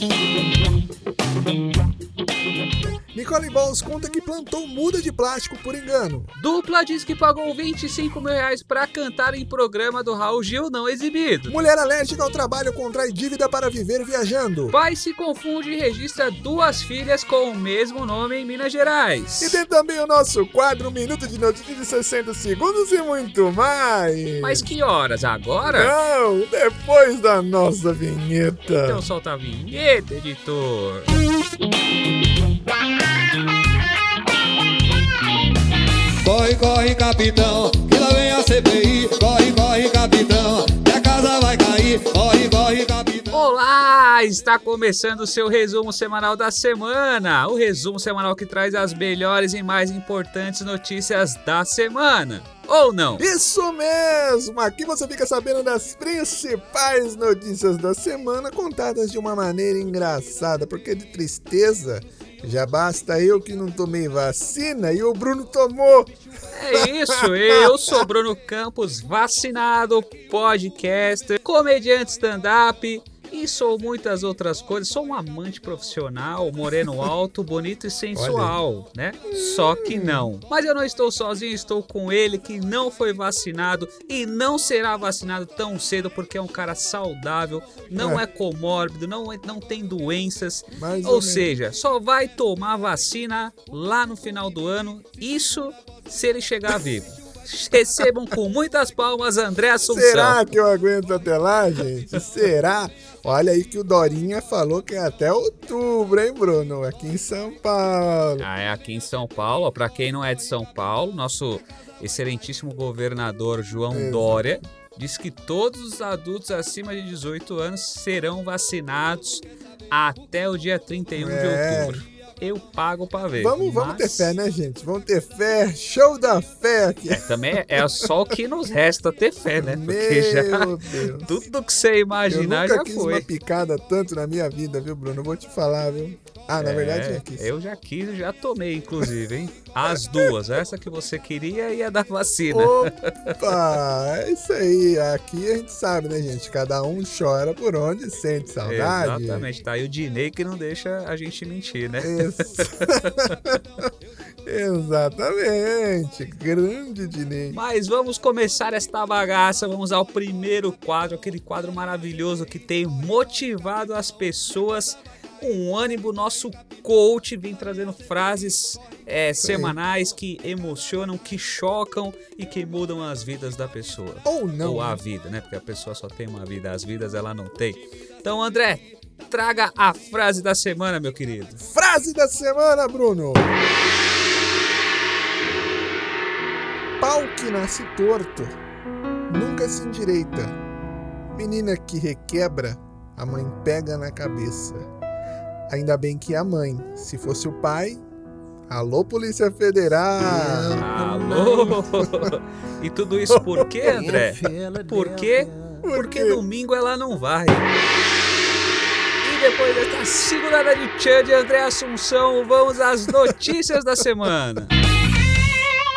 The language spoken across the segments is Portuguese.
Thank you. Nicole Balls conta que plantou muda de plástico por engano. Dupla diz que pagou 25 mil reais pra cantar em programa do Raul Gil não exibido. Mulher alérgica ao trabalho contrai dívida para viver viajando. Pai se confunde e registra duas filhas com o mesmo nome em Minas Gerais. E tem também o nosso quadro Minuto de Notícias de 60 Segundos e muito mais. Mas que horas? Agora? Não, depois da nossa vinheta. Então solta a vinheta, editor. Corre, corre, capitão, que lá vem a CPI. Corre, corre, capitão, que a casa vai cair. Corre, corre, capitão. Olá! Está começando o seu resumo semanal da semana. O resumo semanal que traz as melhores e mais importantes notícias da semana. Ou não? Isso mesmo! Aqui você fica sabendo das principais notícias da semana contadas de uma maneira engraçada, porque de tristeza já basta eu que não tomei vacina e o Bruno tomou. É isso, eu sou Bruno Campos, vacinado, podcaster, comediante stand-up e sou muitas outras coisas. Sou um amante profissional, moreno alto, bonito e sensual, né? Só que não. Mas eu não estou sozinho, estou com ele que não foi vacinado e não será vacinado tão cedo porque é um cara saudável, não É. é comórbido, não, é- não tem doenças. Mais ou Ou seja, só vai tomar vacina lá no final do ano. Isso se ele chegar vivo. Recebam com muitas palmas André Assunção. Será que eu aguento até lá, gente? Será? Olha aí que o Dorinha falou que é até outubro, hein, Bruno? Aqui em São Paulo. Ah, é aqui em São Paulo. Ó, Pra quem não é de São Paulo, nosso excelentíssimo governador João Exato. Dória diz que todos os adultos acima de 18 anos serão vacinados até o dia 31 É. de outubro. Eu pago pra ver. Vamos, vamos ter mas- fé, né, gente? Vamos ter fé. Show da fé aqui. Também é só o que nos resta ter fé, né? Porque já Meu Deus. tudo que você Eu imaginar nunca já quis foi. uma picada tanto na minha vida, viu, Bruno? Eu vou te falar, viu? Ah, na É, verdade já quis. Eu já quis e já tomei, inclusive, hein? As duas. Essa que você queria e a da vacina. Opa! É isso aí. Aqui a gente sabe, né, gente? Cada um chora por onde sente saudade. Exatamente, tá aí o Dinei que não deixa a gente mentir, né? Exatamente. Grande Dinei. Mas vamos começar esta bagaça, vamos ao primeiro quadro, aquele quadro maravilhoso que tem motivado as pessoas com ânimo. Nosso coach vem trazendo frases é, semanais que emocionam, que chocam e que mudam as vidas da pessoa. Ou não. Ou a vida, né? Porque a pessoa só tem uma vida, as vidas ela não tem. Então, André, traga a frase da semana, meu querido. Frase da semana, Bruno. Pau que nasce torto nunca se endireita. Menina que requebra, a mãe pega na cabeça. Ainda bem que é a mãe. Se fosse o pai, alô Polícia Federal. Alô! e tudo isso por quê, André? Por quê? Por Porque domingo ela não vai. Depois dessa segurada de tchan de André Assunção, vamos às notícias da semana.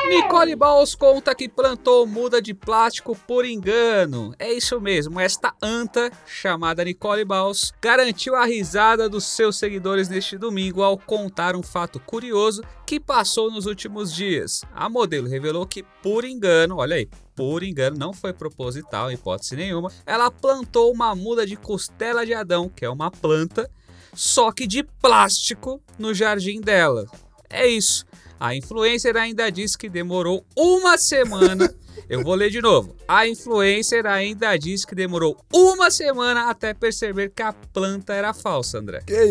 Nicole Balls conta que plantou muda de plástico por engano. É isso mesmo, esta anta, chamada Nicole Balls, garantiu a risada dos seus seguidores neste domingo ao contar um fato curioso que passou nos últimos dias. A modelo revelou que, por engano, olha aí, por engano, não foi proposital, em hipótese nenhuma, ela plantou uma muda de costela de Adão, que é uma planta, só que de plástico no jardim dela. É isso. A influencer ainda disse que demorou uma semana. Eu vou ler de novo. A influencer ainda disse que demorou uma semana até perceber que a planta era falsa, André. Que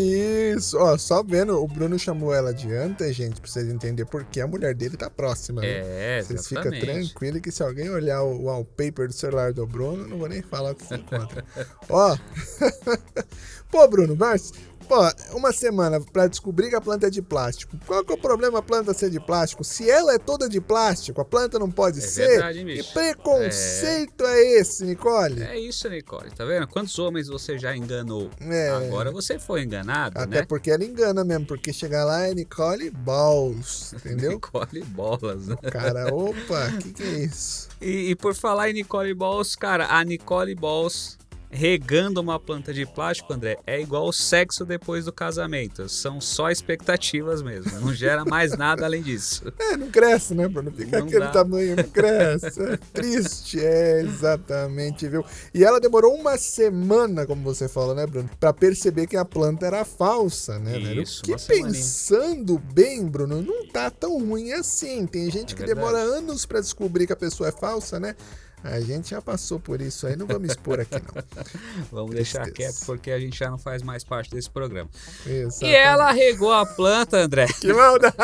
isso? Ó, só vendo, o Bruno chamou ela de anta, gente, pra vocês entenderem porque a mulher dele tá próxima. né? É, Vocês ficam tranquilos que se alguém olhar o wallpaper do celular do Bruno, não vou nem falar o que se encontra. Ó. Pô, Bruno, mas. Pô, uma semana pra descobrir que a planta é de plástico. Qual que é o problema a planta ser de plástico? Se ela é toda de plástico, a planta não pode É ser? verdade, que bicho. preconceito é... esse, Nicole? É isso, Nicole. Tá vendo? Quantos homens você já enganou? É. Agora você foi enganado, Até né? porque ela engana mesmo, porque chegar lá é Nicole Balls, entendeu? Nicole Bolas, né? Cara, opa, que que é isso? E, e por falar em Nicole Balls, cara, a Nicole Balls regando uma planta de plástico, André, é igual o sexo depois do casamento. São só expectativas mesmo. Não gera mais nada além disso. É, não cresce, né, Bruno? Fica Não aquele dá. tamanho, não cresce. É triste, é, exatamente, viu? E ela demorou uma semana, como você falou, né, Bruno? Pra perceber que a planta era falsa, né, velho? Isso, Que uma semaninha. pensando bem, Bruno, não tá tão ruim assim. Tem gente É que verdade. demora anos pra descobrir que a pessoa é falsa, né? A gente já passou por isso aí, não vamos expor aqui, não. Vamos deixar Tristeza. quieto porque a gente já não faz mais parte desse programa. Exatamente. E ela regou a planta, André. Que maldade!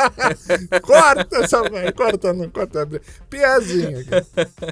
corta essa vai, corta, não, corta. Piazinha.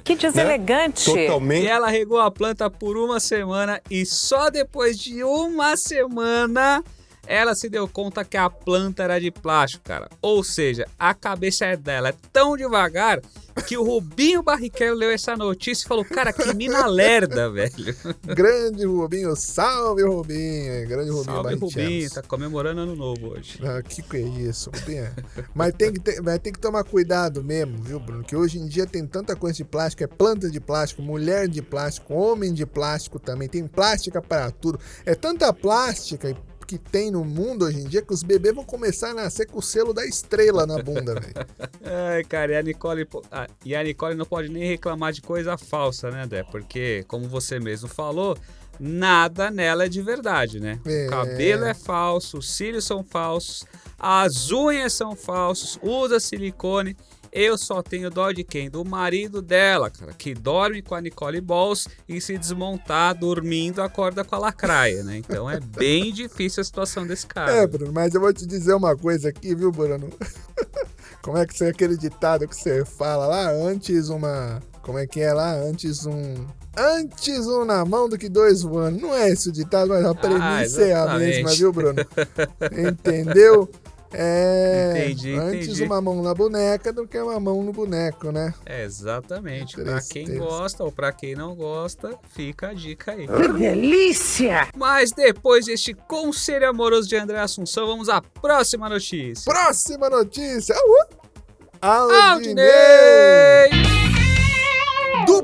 Que deselegante. E ela regou a planta por uma semana e só depois de uma semana ela se deu conta que a planta era de plástico, cara. Ou seja, a cabeça dela é tão devagar que o Rubinho Barrichello leu essa notícia e falou: Cara, que mina lerda, velho. Grande Rubinho, salve Rubinho. Grande Rubinho Salve. Rubinho. Tá comemorando ano novo hoje. Ah, que que é isso, Rubinho? Mas tem que, ter, vai ter que tomar cuidado mesmo, viu, Bruno? Que hoje em dia tem tanta coisa de plástico, é planta de plástico, mulher de plástico, homem de plástico também, tem plástica para tudo. É tanta plástica que tem no mundo hoje em dia que os bebês vão começar a nascer com o selo da estrela na bunda, velho. Ai, cara, e a Nicole. ah, e a Nicole não pode nem reclamar de coisa falsa, né, Dé? Porque, como você mesmo falou, nada nela é de verdade, né? É. O cabelo é falso, os cílios são falsos, as unhas são falsos, usa silicone. Eu só tenho dó de quem? Do marido dela, cara, que dorme com a Nicole Balls e se desmontar dormindo acorda com a lacraia, né? Então é bem difícil a situação desse cara. É, Bruno, mas eu vou te dizer uma coisa aqui, viu, Bruno? Como é que é aquele ditado que você fala lá? Antes uma. Como é que é lá? Antes um. Antes um na mão do que dois voando. Não é esse o ditado, mas a premissa é a mesma, viu, Bruno? Entendeu? É. Entendi, Antes entendi. uma mão na boneca do que uma mão no boneco, né? É, exatamente. Pra quem gosta ou pra quem não gosta, fica a dica aí. Que delícia. Mas depois deste conselho amoroso de André Assunção, vamos à próxima notícia. Próxima notícia. Uh! Aldinei! Aldinei!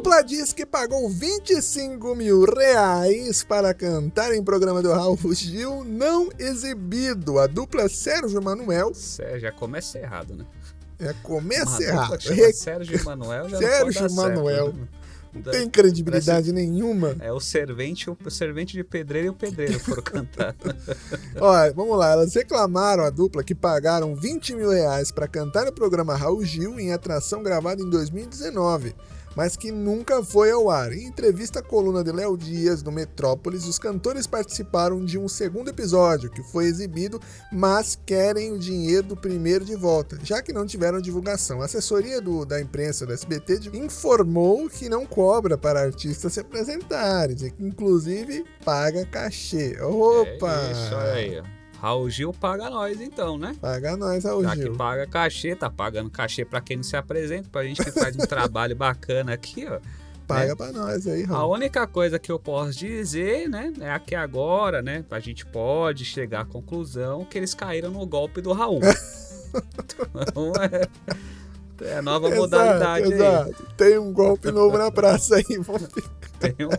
Dupla diz que pagou 25 mil reais para cantar em programa do Raul Gil não exibido. A dupla Sérgio Manuel Cê já começa errado, né? é começa errado. Re- Sérgio Manuel já Sérgio dar Manuel. certo, né? Não tem credibilidade nenhuma. É o servente, o servente de pedreiro e o pedreiro foram cantar. Olha, vamos lá. Elas reclamaram a dupla que pagaram 20 mil reais para cantar no programa Raul Gil em atração gravada em 2019, mas que nunca foi ao ar. Em entrevista à coluna de Léo Dias, no Metrópolis, os cantores participaram de um segundo episódio que foi exibido, mas querem o dinheiro do primeiro de volta, já que não tiveram divulgação. A assessoria do- da imprensa do SBT informou que não cobra para artistas se apresentarem, que inclusive paga cachê. Opa! É isso, aí. Raul Gil paga nós então, né? Paga nós, Raul Já Gil. que paga cachê, tá pagando cachê pra quem não se apresenta, pra gente que faz um trabalho bacana aqui, ó. Paga né? pra nós aí, A Raul. única coisa que eu posso dizer, né, é que agora, né, a gente pode chegar à conclusão que eles caíram no golpe do Raul. então, é, é a nova modalidade aí. exato. Tem um golpe novo na praça aí. vamos ficar- Tem um-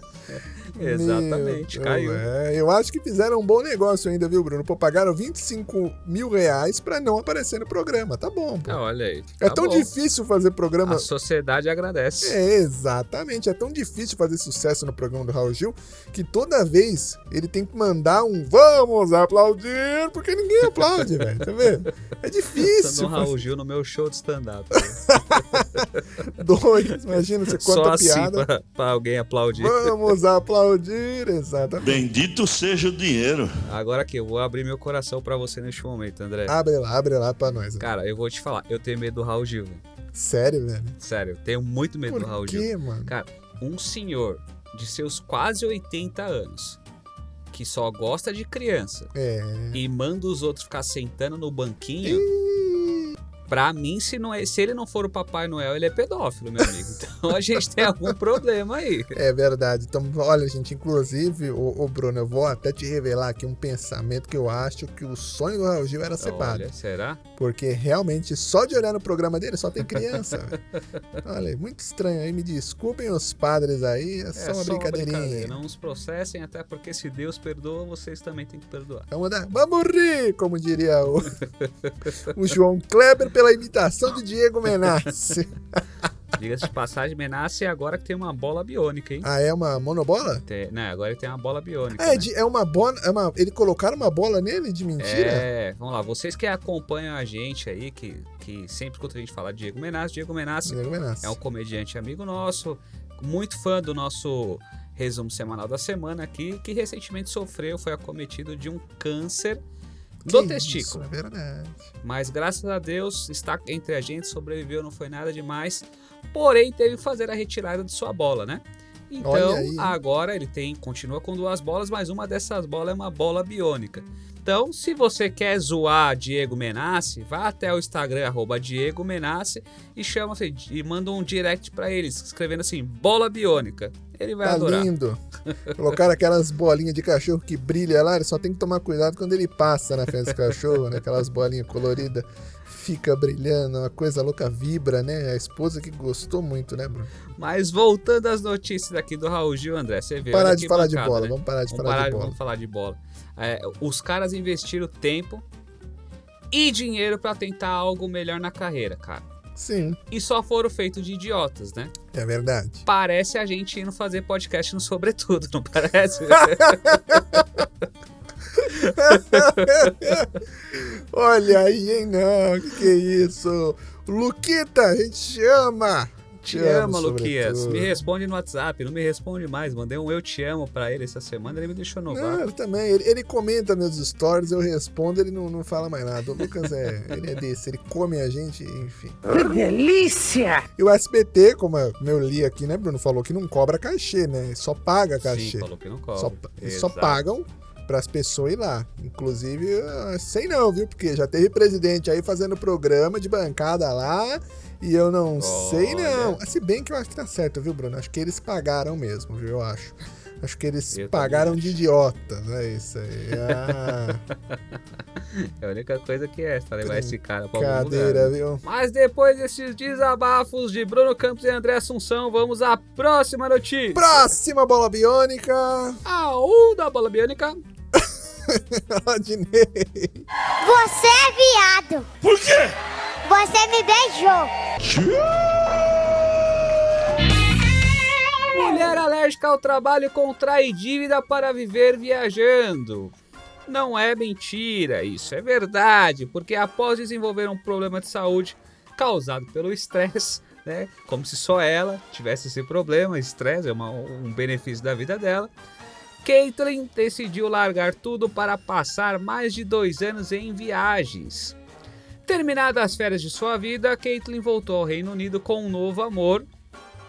Exatamente, Meu, caiu. é, eu acho que fizeram um bom negócio ainda, viu, Bruno? Pô, pagaram 25 mil reais pra não aparecer no programa. Tá bom, pô. Ah, olha aí. é tá tão bom. difícil fazer programa. A sociedade agradece. É, exatamente. É tão difícil fazer sucesso no programa do Raul Gil que toda vez ele tem que mandar um vamos aplaudir, porque ninguém aplaude, velho. Tá vendo? É difícil. no Raul Gil no meu show de stand-up. Dois, imagina, você Só conta assim piada. pra, pra alguém aplaudir. Vamos aplaudir, exatamente. Bendito seja o dinheiro. Agora aqui, eu vou abrir meu coração pra você neste momento, André. Abre lá, abre lá pra nós. Cara, eu vou te falar, eu tenho medo do Raul Gil, velho. Sério, velho? Sério, eu tenho muito medo do Raul Por Gil. quê, mano? Cara, um senhor de seus quase 80 anos, que só gosta de criança É. e manda os outros ficar sentando no banquinho, Ih, Pra mim, se, não é, se ele não for o Papai Noel, ele é pedófilo, meu amigo. Então a gente tem algum problema aí. É verdade. Então, olha, gente, inclusive, o, Bruno, eu vou até te revelar aqui um pensamento que eu acho que o sonho do Raul Gil era ser padre. Olha, será? Porque realmente, só de olhar no programa dele, só tem criança. olha, muito estranho aí. Me desculpem os padres aí, é só uma só brincadeirinha. brincadeira. Não os processem, até porque se Deus perdoa, vocês também têm que perdoar. Vamos dar, vamos rir, como diria o, o João Kleber pela imitação de Diego Menassi. Diga-se de passagem, Menassi agora que tem uma bola biônica, hein? Ah, é uma monobola? Tem, né, agora ele tem uma bola biônica. Ah, né? é, de- é uma bola. É uma, ele colocaram uma bola nele de mentira? É, vamos lá, vocês que acompanham a gente aí, que, que sempre escuta a gente falar de Diego Menassi, Diego Menassi Diego é um comediante amigo nosso, muito fã do nosso resumo semanal da semana aqui, que recentemente sofreu, foi acometido de um câncer Que do isso, testículo. é verdade. Mas graças a Deus está entre a gente, sobreviveu, não foi nada demais. Porém, teve que fazer a retirada de sua bola, né? Então, agora ele tem, continua com duas bolas, mas uma dessas bolas é uma bola biônica. Então, se você quer zoar Diego Menassi, vá até o Instagram, arroba Diego Menassi, e chama e manda um direct pra ele, escrevendo assim, bola biônica. Ele vai Tá adorar. lindo. Colocaram aquelas bolinhas de cachorro que brilha lá, ele só tem que tomar cuidado quando ele passa na frente do cachorro, né? Aquelas bolinhas coloridas. Fica brilhando, uma coisa louca vibra, né? A esposa que gostou muito, né, Bruno? Mas voltando às notícias aqui do Raul Gil, André, você vê. Parar de falar de bancada, bola, né? vamos parar de Vamos falar parar de de- bola. vamos falar de bola. É, os caras investiram tempo e dinheiro pra tentar algo melhor na carreira, cara. Sim, E só foram feitos de idiotas, né? é verdade. Parece a gente indo fazer podcast no Sobretudo, não parece? Olha aí, hein? Não, que que é isso? Luquita, a gente chama! Te amo, amo, Luquias. sobretudo. Me responde no WhatsApp, não me responde mais. Mandei um eu te amo pra ele essa semana, ele me deixou no vácuo. ele também, ele, ele comenta meus stories, eu respondo, ele não, não fala mais nada. O Lucas é, ele é desse, ele come a gente, enfim. Que delícia! E o SBT, como eu, como eu li aqui, né, Bruno, falou que não cobra cachê, né? Só paga Sim, cachê. falou que não cobra. só, eles só pagam para as pessoas ir lá. Inclusive, eu sei não, viu? Porque já teve presidente aí fazendo programa de bancada lá e eu não sei não. Se bem que eu acho que tá certo, viu, Bruno? Acho que eles pagaram mesmo, viu? Eu acho. Acho que eles Eu pagaram de idiotas, é isso aí. Ah, É a única coisa que é, pra levar esse cara pra algum lugar. né? viu? Mas depois desses desabafos de Bruno Campos e André Assunção, vamos à próxima notícia. Próxima bola biônica. A U da bola biônica. Adnei. Você é viado. Por quê? Você me beijou. Mulher alérgica ao trabalho contrai dívida para viver viajando. Não é mentira, isso é verdade, porque após desenvolver um problema de saúde causado pelo estresse, né, como se só ela tivesse esse problema, estresse é uma- um benefício da vida dela, Caitlyn decidiu largar tudo para passar mais de dois anos em viagens. Terminadas as férias de sua vida, Caitlyn voltou ao Reino Unido com um novo amor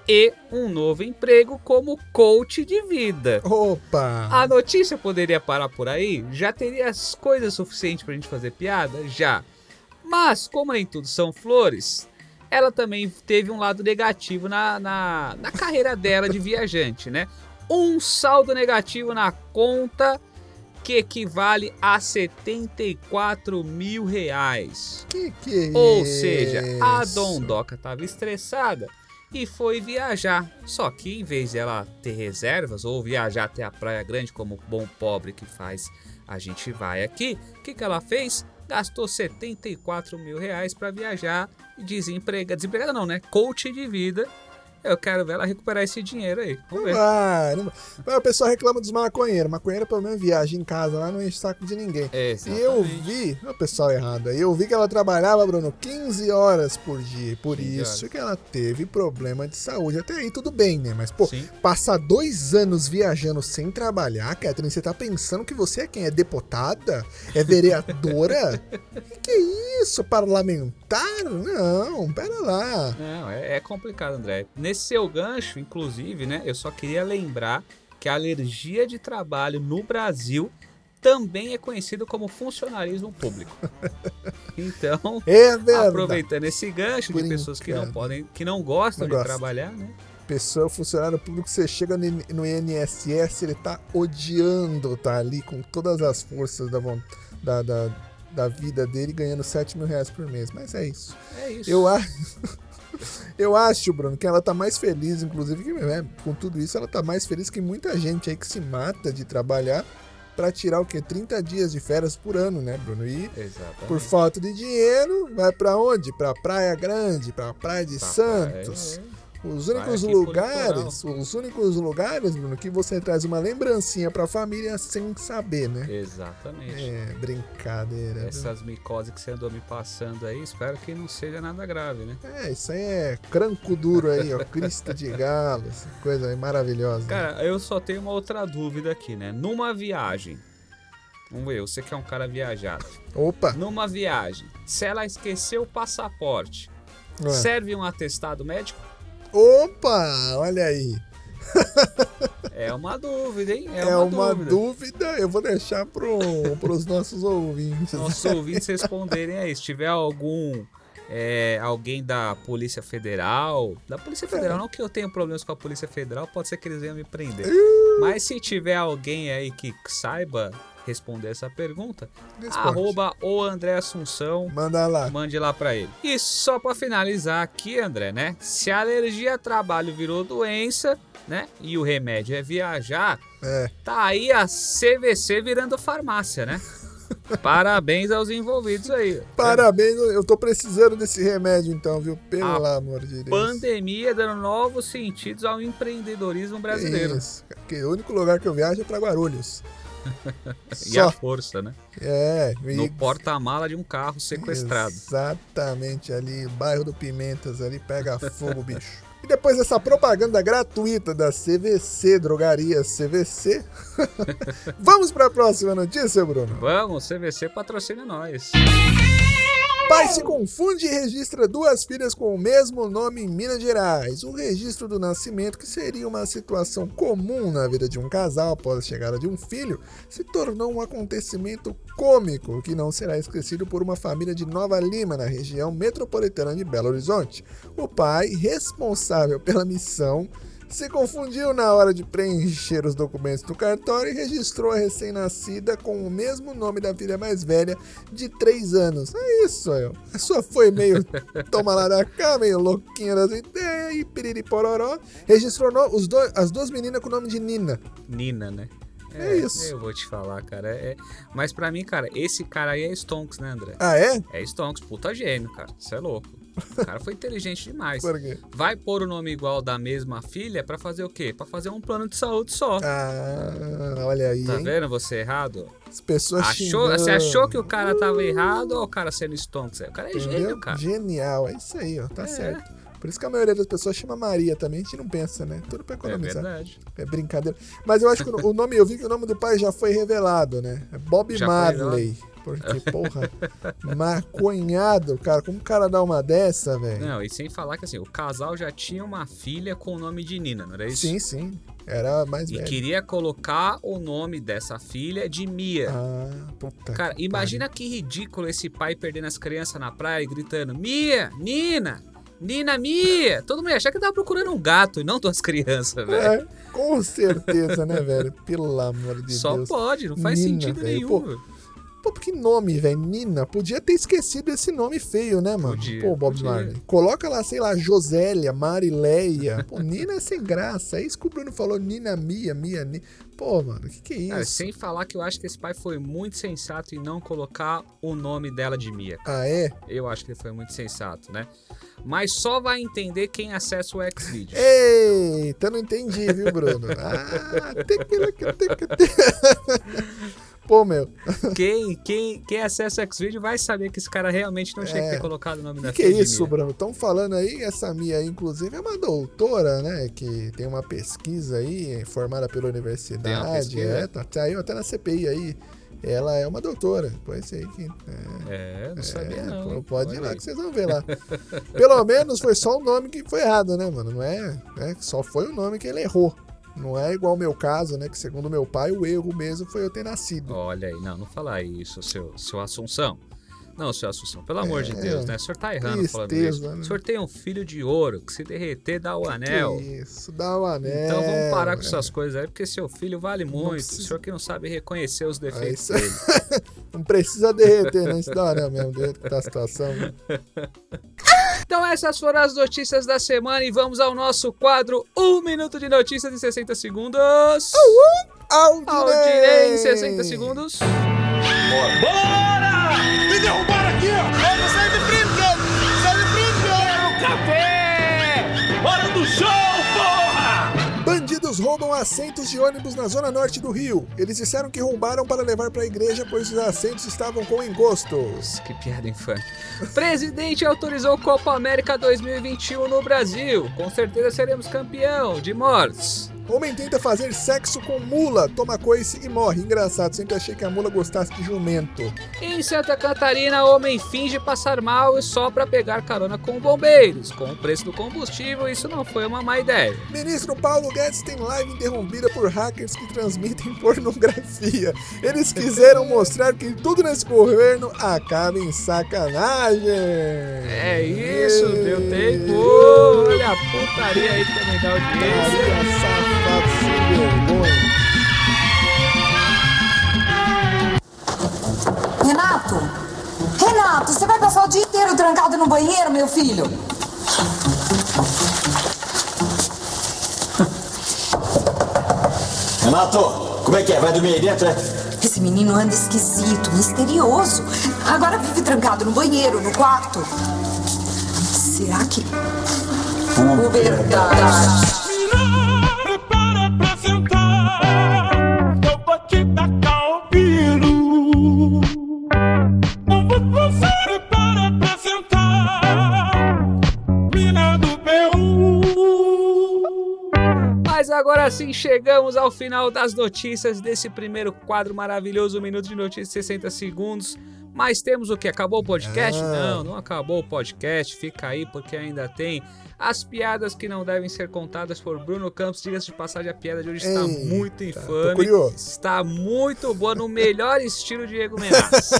e um novo emprego como coach de vida. Opa! A notícia poderia parar por aí? Já teria as coisas suficientes pra gente fazer piada? Já. Mas, como nem tudo são flores, ela também teve um lado negativo na, na, na carreira dela de viajante, né? Um saldo negativo na conta que equivale a 74 mil reais. Que que é Ou seja, a isso? Dondoca estava estressada e foi viajar. Só que em vez de ela ter reservas ou viajar até a Praia Grande, como bom pobre que faz, a gente vai aqui. O que, que ela fez? Gastou 74 mil reais para viajar e desempregada. Desempregada não, né? Coach de vida. Eu quero ver ela recuperar esse dinheiro aí. Vamos ver. vai, não vai. O pessoal reclama dos maconheiros. Maconheiro pelo menos viaja em casa lá, não enche o saco de ninguém. E eu Exatamente. vi, o pessoal errado aí, eu vi que ela trabalhava, Bruno, 15 horas por dia. Por 15 isso horas. que ela teve problema de saúde. Até aí tudo bem, né? Mas, pô, Sim. passar dois anos viajando sem trabalhar, Catherine, você tá pensando que você é quem? É deputada? É vereadora? que, que é isso? Parlamentar? Não, pera lá. Não, é, é complicado, André. Nesse seu gancho, inclusive, né? Eu só queria lembrar que a alergia de trabalho no Brasil também é conhecido como funcionalismo público. Então, É aproveitando esse gancho de pessoas que não Brincando. podem, que não gostam Não de gosta. trabalhar, né? Pessoa, funcionário público, você chega no INSS, ele tá odiando, tá ali com todas as forças da, da, da, da vida dele, ganhando 7 mil reais por mês. Mas é isso. É isso. Eu acho. Eu acho, Bruno, que ela tá mais feliz, inclusive, que, né, com tudo isso, ela tá mais feliz que muita gente aí que se mata de trabalhar pra tirar o quê? 30 dias de férias por ano, né, Bruno? E Exatamente. por falta de dinheiro, vai pra onde? Pra Praia Grande, pra Praia de Pra Santos. praia, Os Vai únicos pro lugares, os únicos lugares, Bruno, que você traz uma lembrancinha pra família sem saber, né? Exatamente. É, brincadeira. viu? Essas micoses que você andou me passando aí, espero que não seja nada grave, né? É, isso aí é cranco duro aí, ó, crista de galo, essa coisa aí maravilhosa. Cara, eu só tenho uma outra dúvida aqui, né? Numa viagem, vamos ver, você que é um cara viajado. Opa! Numa viagem, se ela esqueceu o passaporte, Ué. serve um atestado médico? Opa! Olha aí. É uma dúvida, hein? É, É, uma, uma, dúvida. dúvida. eu vou deixar pro, pros nossos ouvintes. Nossos ouvintes responderem aí. Se tiver algum. é, alguém da Polícia Federal. Da Polícia Federal, não que eu tenha problemas com a Polícia Federal, pode ser que eles venham me prender. Mas se tiver alguém aí que saiba responder essa pergunta, Responde. arroba o André Assunção, Manda lá. mande lá pra ele. E só pra finalizar aqui, André, né? Se a alergia a trabalho virou doença, né? E o remédio é viajar, É. tá aí a CVC virando farmácia, né? Parabéns aos envolvidos aí. Parabéns, eu tô precisando desse remédio então, viu? Pelo A amor de Deus. Pandemia dando novos sentidos ao empreendedorismo brasileiro. Isso. Que o único lugar que eu viajo é pra Guarulhos. E a força, né? É. No e- porta-mala de um carro sequestrado. Exatamente, ali, bairro do Pimentas, ali pega fogo, bicho. E depois dessa propaganda gratuita da CVC, Drogarias CVC, vamos para a próxima notícia, Bruno. Vamos, CVC patrocina nós. Pai se confunde e registra duas filhas com o mesmo nome em Minas Gerais. O registro do nascimento, que seria uma situação comum na vida de um casal após a chegada de um filho, se tornou um acontecimento cômico que não será esquecido por uma família de Nova Lima, na região metropolitana de Belo Horizonte. O pai, responsável pela missão, se confundiu na hora de preencher os documentos do cartório e registrou a recém-nascida com o mesmo nome da filha mais velha de 3 anos. É isso, eu. Só foi meio toma lá da cá, meio louquinha das ideias e piriripororó. Registrou os dois- as duas meninas com o nome de Nina. Nina, né? É isso. Eu vou te falar, cara. é- Mas pra mim, cara, esse cara aí é Stonks, né, André? Ah, é? É Stonks, puta gênio, cara. Isso é louco. O cara foi inteligente demais. Por quê? Vai pôr o nome igual da mesma filha pra fazer o quê? Pra fazer um plano de saúde só. Ah, olha aí, Tá hein? vendo você errado? As pessoas Achou, você achou que o cara tava errado ou o cara sendo Stonks? O cara é Entendeu? gênio, cara. Genial, é isso aí, ó. Tá É. certo. Por isso que a maioria das pessoas chama Maria também, a gente não pensa, né? Tudo pra É economizar. verdade. É brincadeira. Mas eu acho que o nome, eu vi que o nome do pai já foi revelado, né? É Bob Já foi Marley. Porque, porra, maconhado, cara. Como o cara dá uma dessa, velho? Não, e sem falar que assim, o casal já tinha uma filha com o nome de Nina, não era isso? Sim, sim. Era mais E velho. queria colocar o nome dessa filha de Mia. Ah, puta. Cara, que imagina que ridículo esse pai perdendo as crianças na praia e gritando: Mia, Nina, Nina, Mia. Todo mundo ia achar que tava procurando um gato e não duas crianças, velho. É, com certeza, né, velho? Pelo amor de Só Deus. pode, não faz Nina, sentido velho. nenhum. Pô, Pô, que nome, velho? Nina. Podia ter esquecido esse nome feio, né, mano? Podia, Pô, Bob podia. Marley. Coloca lá, sei lá, Josélia, Marileia. Pô, Nina é sem graça. É isso que o Bruno falou, Nina Mia, Mia, Ni. Pô, mano, que que é isso? sem falar que eu acho que esse pai foi muito sensato em não colocar o nome dela de Mia. Ah, é? Eu acho que ele foi muito sensato, né? Mas só vai entender quem acessa o Xvideos. Eita, não entendi, viu, Bruno? Ah, tem que... Pô, meu, Quem, quem, quem acessa o Xvideo vai saber que esse cara realmente não tinha que É. ter colocado o nome da que, que é filha isso. Bruno? Estão falando aí, essa Mia aí, inclusive, é uma doutora, né? Que tem uma pesquisa aí, formada pela universidade. É, tá, saiu até na CPI aí. Ela é uma doutora. Pode ser que. É, É, não sabia é, não. pô, pode ir lá aí. que vocês vão ver lá. Pelo menos foi só o nome que foi errado, né, mano? Não é, né? Só foi o nome que ele errou. Não é igual o meu caso, né? Que segundo meu pai, o erro mesmo foi eu ter nascido. Olha aí, não, não fala isso, seu, seu Assunção. Não, senhor Assunção, pelo amor de É, Deus, né? O senhor tá errando falando tristeza, isso. né? O senhor tem um filho de ouro que se derreter dá o anel. Isso, dá o anel. Então vamos parar com é. essas coisas aí, porque seu filho vale muito. precisa- O senhor que não sabe reconhecer os É defeitos isso. dele. Não precisa derreter, não. Isso dá anel mesmo, dentro da situação. né? Então essas foram as notícias da semana e vamos ao nosso quadro 1 minuto de notícias em 60 segundos. Aldinei! Aldinei em 60 segundos. Me derrubaram aqui, ó! Sai de frente, Sai de frente, Café! Bandidos roubam assentos de ônibus na zona norte do Rio. Eles disseram que roubaram para levar para a igreja, pois os assentos estavam com encostos. Que piada infame. Presidente autorizou Copa América 2021 no Brasil. Com certeza seremos campeão de mortes. Homem tenta fazer sexo com mula, toma coice e morre. Engraçado, sempre achei que a mula gostasse de jumento. Em Santa Catarina, homem finge passar mal e só para pegar carona com bombeiros. Com o preço do combustível, isso não foi uma má ideia. Ministro Paulo Guedes tem live interrompida por hackers que transmitem pornografia. Eles quiseram mostrar que tudo nesse governo acaba em sacanagem. É isso, deu tempo. Olha a putaria aí que também dá audiência. Carinha safado sem vergonha. Renato! Renato, você vai passar o dia inteiro trancado no banheiro, meu filho? Renato, como é que é? Vai dormir aí dentro, é? Esse menino anda esquisito, misterioso. Agora vive trancado no banheiro, no quarto. Será que. O agora sim chegamos ao final das notícias desse primeiro quadro maravilhoso, um minuto de notícias 60 segundos. Mas temos o que? Acabou o podcast? Ah. Não, não acabou o podcast. Fica aí porque ainda tem as piadas que não devem ser contadas por Bruno Campos. Diga-se de passagem, a piada de hoje está muito infame. Está muito boa, no melhor estilo Diego Menas.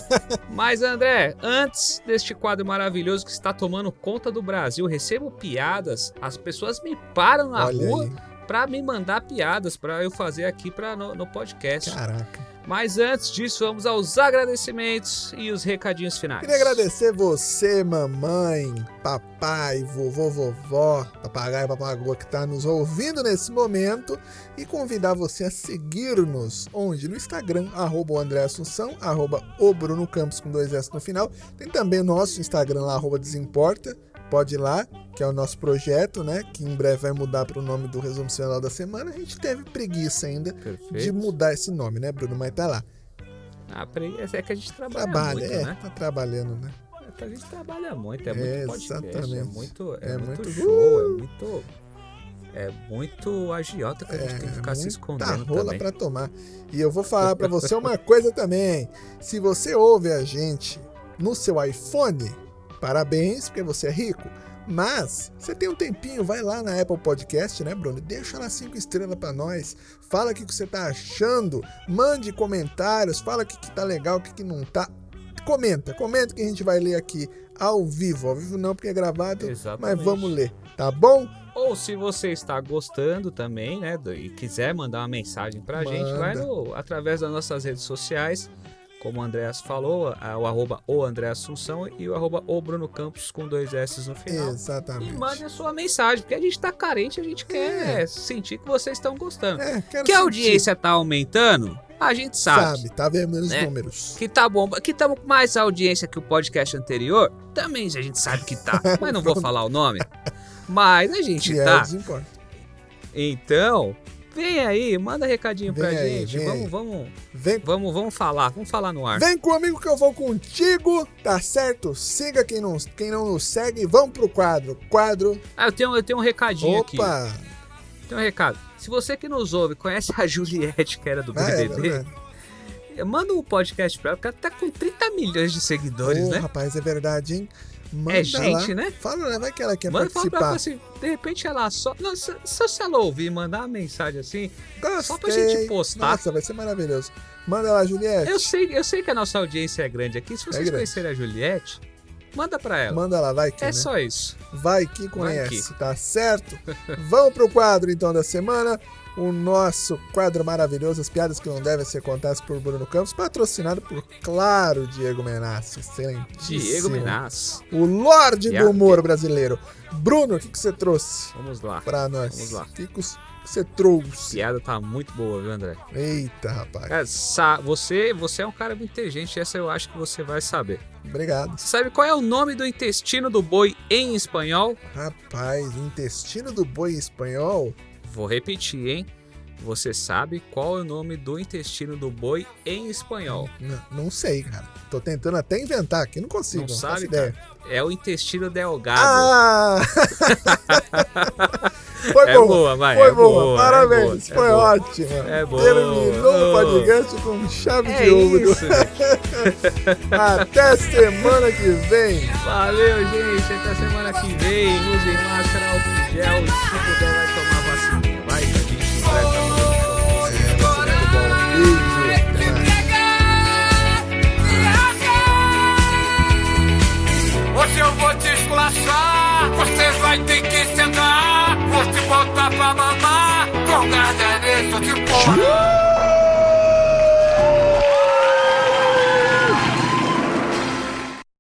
Mas, André, antes deste quadro maravilhoso que está tomando conta do Brasil, recebo piadas, as pessoas me param na Olha rua aí. Para me mandar piadas para eu fazer aqui pra, no, no podcast. Caraca. Mas antes disso, vamos aos agradecimentos e os recadinhos finais. Queria agradecer você, mamãe, papai, vovô, vovó, papagaio, papagoa que está nos ouvindo nesse momento e convidar você a seguir-nos onde? No Instagram, arroba o André Assunção, arroba o Bruno Campos com dois S no final. Tem também o nosso Instagram lá, arroba Desimporta. Pode ir lá, que é o nosso projeto, né? Que em breve vai mudar para o nome do resumo semanal da semana. A gente teve preguiça ainda de Perfeito. mudar esse nome, né, Bruno? Mas tá lá. Ah, peraí, é que a gente trabalha, Trabalha, muito, é, né? tá trabalhando, né? É a gente trabalha muito, é muito É, podcast, é muito, é É muito, muito- show, é muito... É muito agiota que a gente tem que ficar se escondendo rola pra tomar. E eu vou falar pra você uma coisa também. Se você ouve a gente no seu iPhone, parabéns, porque você é rico. Mas, você tem um tempinho, vai lá na Apple Podcast, né, Bruno? Deixa lá cinco estrelas pra nós. Fala o que você tá achando. Mande comentários. Fala o que, que tá legal, o que, que não tá. Comenta, comenta que a gente vai ler aqui ao vivo. Ao vivo não, porque é gravado, Exatamente. mas vamos ler, tá bom? Ou se você está gostando também, né, e quiser mandar uma mensagem pra gente, vai Manda. no, através das nossas redes sociais, como o André falou, o arroba o André Assunção e o arroba o Bruno Campos com dois S no final. E Exatamente. mande a sua mensagem, porque a gente tá carente, a gente quer sentir que vocês estão gostando. É, que a sentir. audiência tá aumentando, a gente sabe. Sabe, tá vendo os né? números. Que tá bom, que estamos com mais audiência que o podcast anterior, também a gente sabe que tá. Mas não vou falar o nome. Mas a gente Que é tá. desimporta. Então, vem aí, manda recadinho pra Vem aí, gente. vem vamos, vamos, Vem, vamos, vamos falar, vamos falar no ar. vem comigo que eu vou contigo, tá certo? Siga quem não, quem não nos segue. Vamos pro quadro. Quadro. Ah, eu tenho, eu tenho um recadinho aqui. Opa! Tem um recado. Se você que nos ouve conhece a Juliette, que era do Ah, é BBB, verdade. manda um podcast pra ela, porque ela tá com 30 milhões de seguidores, Ô, né? rapaz, é verdade, hein? Manda É gente, lá. né? Fala, né? Vai que ela quer Manda fala pra ela participar. assim, de repente ela só. Não, se, se ela ouvir, mandar uma mensagem assim, Gostei. só pra gente postar. Nossa, vai ser maravilhoso. Manda lá, Juliette. Eu sei, eu sei que a nossa audiência é grande aqui. Se vocês grande. conhecerem a Juliette, manda pra ela. Manda lá, vai que, é né? só isso. Vai que Vai conhece, tá certo? Vamos pro quadro então da semana. O nosso quadro maravilhoso, as piadas que não devem ser contadas por Bruno Campos, patrocinado por, claro, Diego Menasso. Excelentíssimo. Diego Menas. O Lorde do humor brasileiro. Bruno, o que, que você trouxe Vamos lá. pra nós? Vamos lá. O que, que você trouxe? piada tá muito boa, viu, André? Eita, rapaz. Cara, sa- você, você é um cara muito inteligente, essa eu acho que você vai saber. Obrigado. Você sabe qual é o nome do intestino do boi em espanhol? Rapaz, intestino do boi em espanhol? Vou repetir, hein? Você sabe qual é o nome do intestino do boi em espanhol? N- não sei, cara. Tô tentando até inventar aqui, não consigo. Não Não, sabe, ideia. É o intestino delgado. Ah! foi É boa. boa, vai, Foi é boa. boa, é Parabéns. boa, é foi boa. ótimo. É boa. Terminou o Oh. podcast com chave É de ouro. isso. Até semana que vem. Valeu, gente. Até semana que vem. Usem máscara, álcool gel. Se puder, vai tomar vou te esculachar, você vai ter que sentar. Vou te botar pra mamar, com garganês, de porra.